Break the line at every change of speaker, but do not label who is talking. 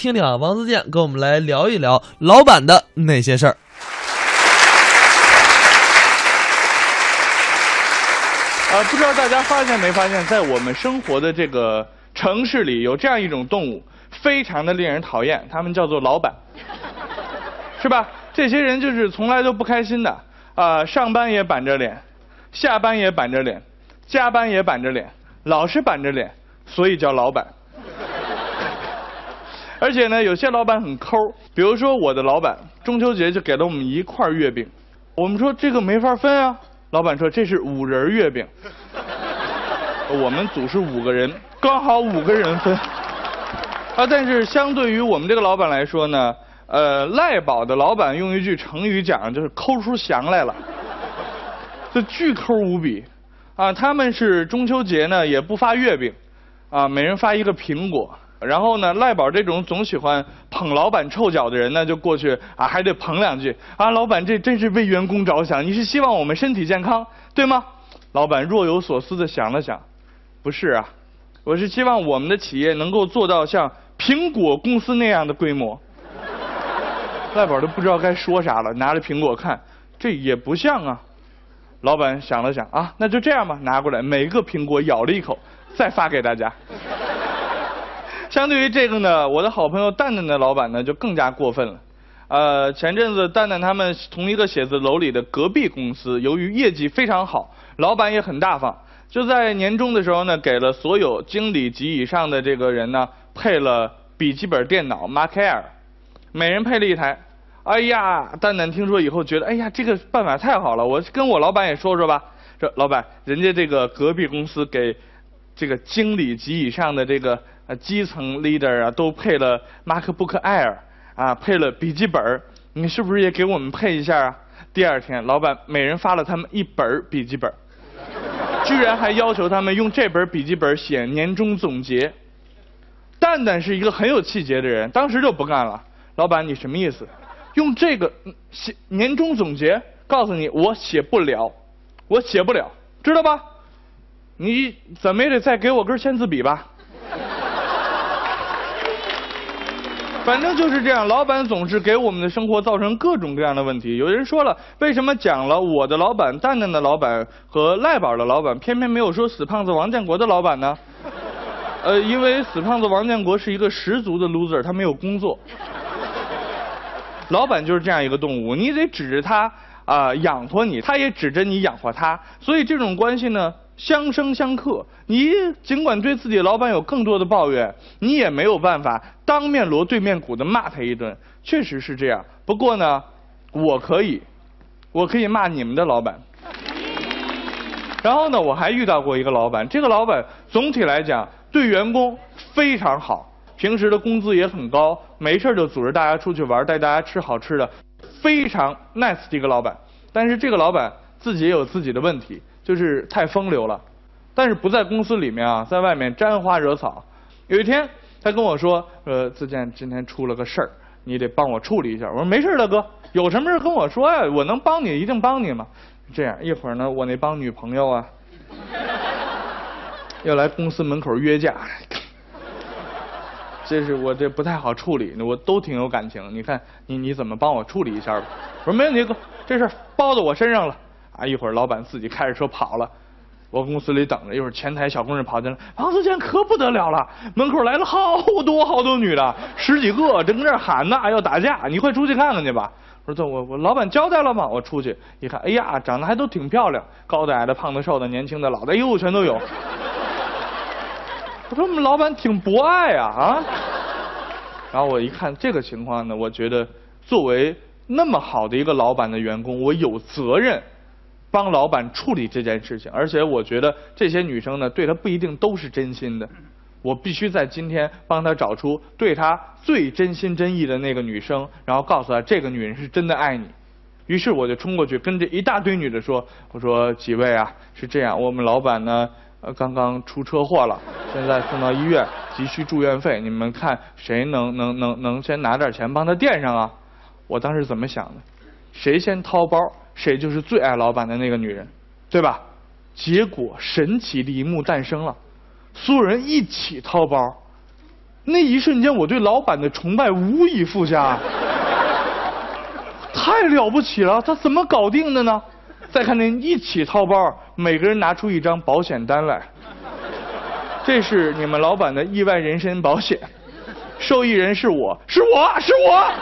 听听啊，王自健跟我们来聊一聊老板的那些事儿。
呃，不知道大家发现没发现，在我们生活的这个城市里，有这样一种动物，非常的令人讨厌，他们叫做老板，是吧？这些人就是从来都不开心的，啊、上班也板着脸，下班也板着脸，加班也板着脸，老是板着脸，所以叫老板。而且呢，有些老板很抠，比如说我的老板，中秋节就给了我们一块月饼，我们说这个没法分啊，老板说这是五仁月饼，我们组是五个人，刚好五个人分。啊，但是相对于我们这个老板来说呢，呃，赖宝的老板用一句成语讲，就是抠出翔来了，这巨抠无比。啊，他们是中秋节呢也不发月饼，啊，每人发一个苹果。然后呢，赖宝这种总喜欢捧老板臭脚的人呢，就过去啊，还得捧两句啊，老板这真是为员工着想，你是希望我们身体健康，对吗？老板若有所思的想了想，不是啊，我是希望我们的企业能够做到像苹果公司那样的规模。赖宝都不知道该说啥了，拿着苹果看，这也不像啊。老板想了想啊，那就这样吧，拿过来，每个苹果咬了一口，再发给大家。相对于这个呢，我的好朋友蛋蛋的老板呢就更加过分了。呃，前阵子蛋蛋他们同一个写字楼里的隔壁公司，由于业绩非常好，老板也很大方，就在年终的时候呢，给了所有经理级以上的这个人呢配了笔记本电脑 Mac Air，每人配了一台。哎呀，蛋蛋听说以后觉得，哎呀，这个办法太好了，我跟我老板也说说吧。说老板，人家这个隔壁公司给这个经理级以上的这个呃基层 leader 啊，都配了 MacBook Air 啊，配了笔记本你是不是也给我们配一下啊？第二天，老板每人发了他们一本笔记本居然还要求他们用这本笔记本写年终总结。蛋蛋是一个很有气节的人，当时就不干了。老板，你什么意思？用这个写年终总结？告诉你，我写不了，我写不了，知道吧？你怎么也得再给我根签字笔吧。反正就是这样，老板总是给我们的生活造成各种各样的问题。有人说了，为什么讲了我的老板、蛋蛋的老板和赖宝的老板，偏偏没有说死胖子王建国的老板呢？呃，因为死胖子王建国是一个十足的 loser，他没有工作。老板就是这样一个动物，你得指着他啊、养活你，他也指着你养活他，所以这种关系呢相生相克。你尽管对自己老板有更多的抱怨，你也没有办法当面锣对面鼓的骂他一顿，确实是这样。不过呢，我可以，我可以骂你们的老板。然后呢，我还遇到过一个老板，这个老板总体来讲对员工非常好，平时的工资也很高，没事就组织大家出去玩，带大家吃好吃的，非常 nice 的一个老板。但是这个老板自己也有自己的问题，就是太风流了。但是不在公司里面啊，在外面沾花惹草。有一天，他跟我说：“呃，自健今天出了个事儿，你得帮我处理一下。”我说：“没事儿，大哥，有什么事跟我说呀，我能帮你，一定帮你嘛。”这样一会儿呢，我那帮女朋友啊，要来公司门口约架，这是我这不太好处理，我都挺有感情。你看你你怎么帮我处理一下吧？我说没问题，哥，这事包到我身上了。啊，一会儿老板自己开着车跑了。我公司里等着，一会儿前台小工人跑进来，王自健可不得了了，门口来了好多好多女的，十几个正在那喊呢，要打架，你快出去看看去吧。我说走，我我老板交代了吗？我出去一看，哎呀，长得还都挺漂亮，高的、矮的、胖的、瘦的、年轻的、老的，哎呦，全都有。我说我们老板挺博爱啊啊！然后我一看这个情况呢，我觉得作为那么好的一个老板的员工，我有责任帮老板处理这件事情。而且我觉得这些女生呢，对他不一定都是真心的。我必须在今天帮他找出对他最真心真意的那个女生，然后告诉他这个女人是真的爱你。于是我就冲过去跟这一大堆女的说：“我说几位啊，是这样，我们老板呢，呃，刚刚出车祸了，现在送到医院，急需住院费。你们看谁能能能能先拿点钱帮他垫上啊？”我当时怎么想的？谁先掏包，谁就是最爱老板的那个女人，对吧？结果神奇的一幕诞生了，所有人一起掏包，那一瞬间，我对老板的崇拜无以复加，太了不起了！他怎么搞定的呢？再看那一起掏包，每个人拿出一张保险单来，这是你们老板的意外人身保险，受益人是我，是我是我。